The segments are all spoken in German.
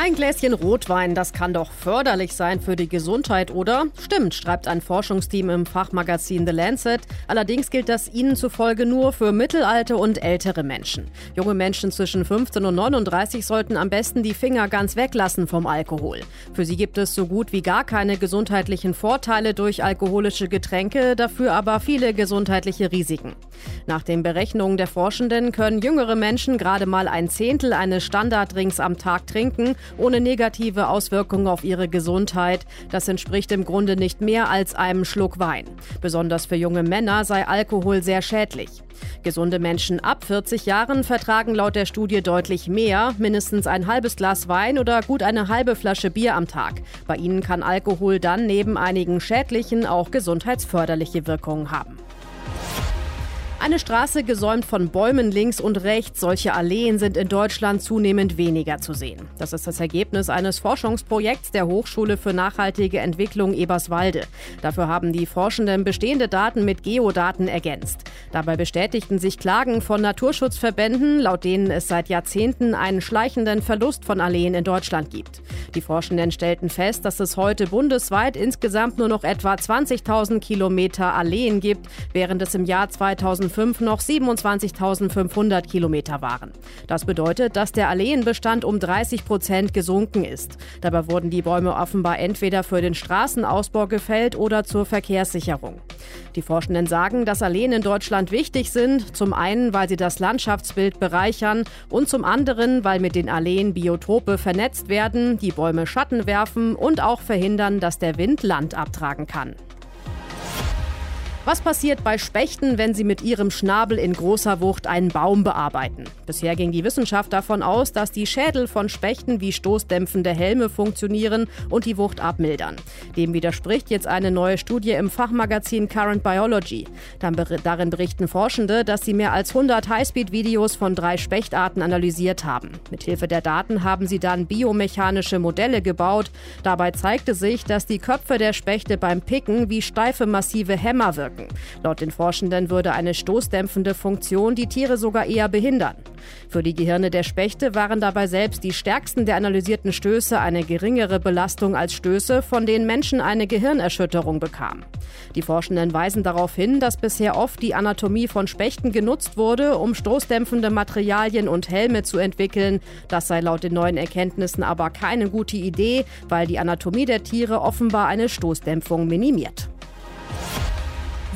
Ein Gläschen Rotwein, das kann doch förderlich sein für die Gesundheit, oder? Stimmt, schreibt ein Forschungsteam im Fachmagazin The Lancet. Allerdings gilt das ihnen zufolge nur für mittelalte und ältere Menschen. Junge Menschen zwischen 15 und 39 sollten am besten die Finger ganz weglassen vom Alkohol. Für sie gibt es so gut wie gar keine gesundheitlichen Vorteile durch alkoholische Getränke, dafür aber viele gesundheitliche Risiken. Nach den Berechnungen der Forschenden können jüngere Menschen gerade mal ein Zehntel eines Standarddrinks am Tag trinken ohne negative Auswirkungen auf ihre Gesundheit. Das entspricht im Grunde nicht mehr als einem Schluck Wein. Besonders für junge Männer sei Alkohol sehr schädlich. Gesunde Menschen ab 40 Jahren vertragen laut der Studie deutlich mehr, mindestens ein halbes Glas Wein oder gut eine halbe Flasche Bier am Tag. Bei ihnen kann Alkohol dann neben einigen schädlichen auch gesundheitsförderliche Wirkungen haben. Eine Straße gesäumt von Bäumen links und rechts. Solche Alleen sind in Deutschland zunehmend weniger zu sehen. Das ist das Ergebnis eines Forschungsprojekts der Hochschule für nachhaltige Entwicklung Eberswalde. Dafür haben die Forschenden bestehende Daten mit Geodaten ergänzt. Dabei bestätigten sich Klagen von Naturschutzverbänden, laut denen es seit Jahrzehnten einen schleichenden Verlust von Alleen in Deutschland gibt. Die Forschenden stellten fest, dass es heute bundesweit insgesamt nur noch etwa 20.000 Kilometer Alleen gibt, während es im Jahr 2000 2005 noch 27.500 Kilometer waren. Das bedeutet, dass der Alleenbestand um 30 Prozent gesunken ist. Dabei wurden die Bäume offenbar entweder für den Straßenausbau gefällt oder zur Verkehrssicherung. Die Forschenden sagen, dass Alleen in Deutschland wichtig sind, zum einen, weil sie das Landschaftsbild bereichern und zum anderen, weil mit den Alleen Biotope vernetzt werden, die Bäume Schatten werfen und auch verhindern, dass der Wind Land abtragen kann. Was passiert bei Spechten, wenn sie mit ihrem Schnabel in großer Wucht einen Baum bearbeiten? Bisher ging die Wissenschaft davon aus, dass die Schädel von Spechten wie stoßdämpfende Helme funktionieren und die Wucht abmildern. Dem widerspricht jetzt eine neue Studie im Fachmagazin Current Biology. Darin berichten Forschende, dass sie mehr als 100 Highspeed-Videos von drei Spechtarten analysiert haben. Mithilfe der Daten haben sie dann biomechanische Modelle gebaut. Dabei zeigte sich, dass die Köpfe der Spechte beim Picken wie steife massive Hämmer wirken wirken. Laut den Forschenden würde eine stoßdämpfende Funktion die Tiere sogar eher behindern. Für die Gehirne der Spechte waren dabei selbst die stärksten der analysierten Stöße eine geringere Belastung als Stöße, von denen Menschen eine Gehirnerschütterung bekamen. Die Forschenden weisen darauf hin, dass bisher oft die Anatomie von Spechten genutzt wurde, um stoßdämpfende Materialien und Helme zu entwickeln. Das sei laut den neuen Erkenntnissen aber keine gute Idee, weil die Anatomie der Tiere offenbar eine Stoßdämpfung minimiert.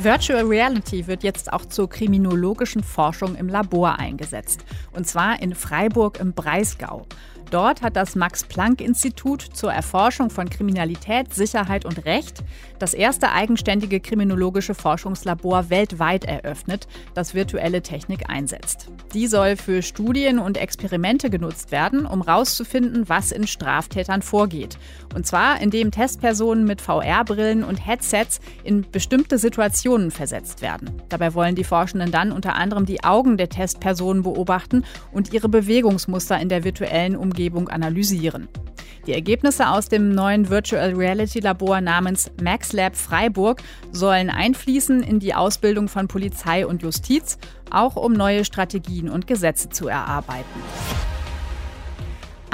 Virtual Reality wird jetzt auch zur kriminologischen Forschung im Labor eingesetzt. Und zwar in Freiburg im Breisgau. Dort hat das Max-Planck-Institut zur Erforschung von Kriminalität, Sicherheit und Recht das erste eigenständige kriminologische Forschungslabor weltweit eröffnet, das virtuelle Technik einsetzt. Die soll für Studien und Experimente genutzt werden, um herauszufinden, was in Straftätern vorgeht. Und zwar, indem Testpersonen mit VR-Brillen und Headsets in bestimmte Situationen versetzt werden. Dabei wollen die Forschenden dann unter anderem die Augen der Testpersonen beobachten und ihre Bewegungsmuster in der virtuellen Umgebung Umgebung analysieren. Die Ergebnisse aus dem neuen Virtual Reality Labor namens MaxLab Freiburg sollen einfließen in die Ausbildung von Polizei und Justiz, auch um neue Strategien und Gesetze zu erarbeiten.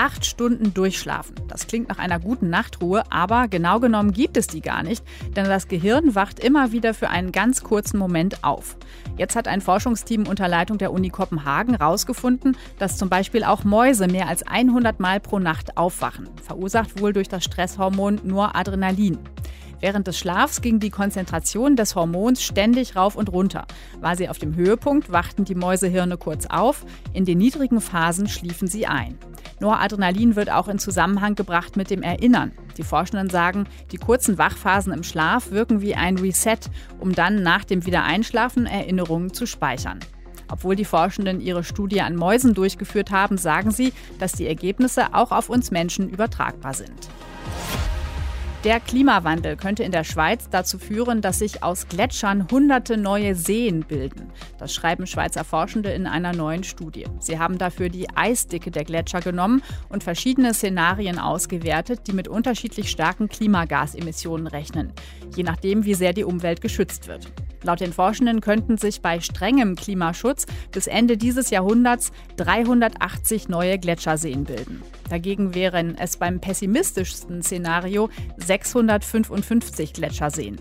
Acht Stunden durchschlafen. Das klingt nach einer guten Nachtruhe, aber genau genommen gibt es die gar nicht, denn das Gehirn wacht immer wieder für einen ganz kurzen Moment auf. Jetzt hat ein Forschungsteam unter Leitung der Uni Kopenhagen herausgefunden, dass zum Beispiel auch Mäuse mehr als 100 Mal pro Nacht aufwachen, verursacht wohl durch das Stresshormon Noradrenalin. Während des Schlafs ging die Konzentration des Hormons ständig rauf und runter. War sie auf dem Höhepunkt, wachten die Mäusehirne kurz auf, in den niedrigen Phasen schliefen sie ein. Noradrenalin wird auch in Zusammenhang gebracht mit dem Erinnern. Die Forschenden sagen, die kurzen Wachphasen im Schlaf wirken wie ein Reset, um dann nach dem Wiedereinschlafen Erinnerungen zu speichern. Obwohl die Forschenden ihre Studie an Mäusen durchgeführt haben, sagen sie, dass die Ergebnisse auch auf uns Menschen übertragbar sind. Der Klimawandel könnte in der Schweiz dazu führen, dass sich aus Gletschern hunderte neue Seen bilden. Das schreiben Schweizer Forschende in einer neuen Studie. Sie haben dafür die Eisdicke der Gletscher genommen und verschiedene Szenarien ausgewertet, die mit unterschiedlich starken Klimagasemissionen rechnen, je nachdem, wie sehr die Umwelt geschützt wird. Laut den Forschenden könnten sich bei strengem Klimaschutz bis Ende dieses Jahrhunderts 380 neue Gletscherseen bilden. Dagegen wären es beim pessimistischsten Szenario 655 Gletscherseen.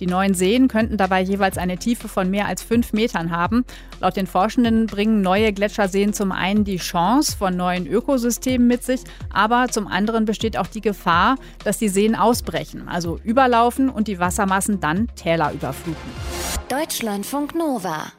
Die neuen Seen könnten dabei jeweils eine Tiefe von mehr als fünf Metern haben. Laut den Forschenden bringen neue Gletscherseen zum einen die Chance von neuen Ökosystemen mit sich, aber zum anderen besteht auch die Gefahr, dass die Seen ausbrechen, also überlaufen und die Wassermassen dann Täler überfluten. Deutschlandfunk Nova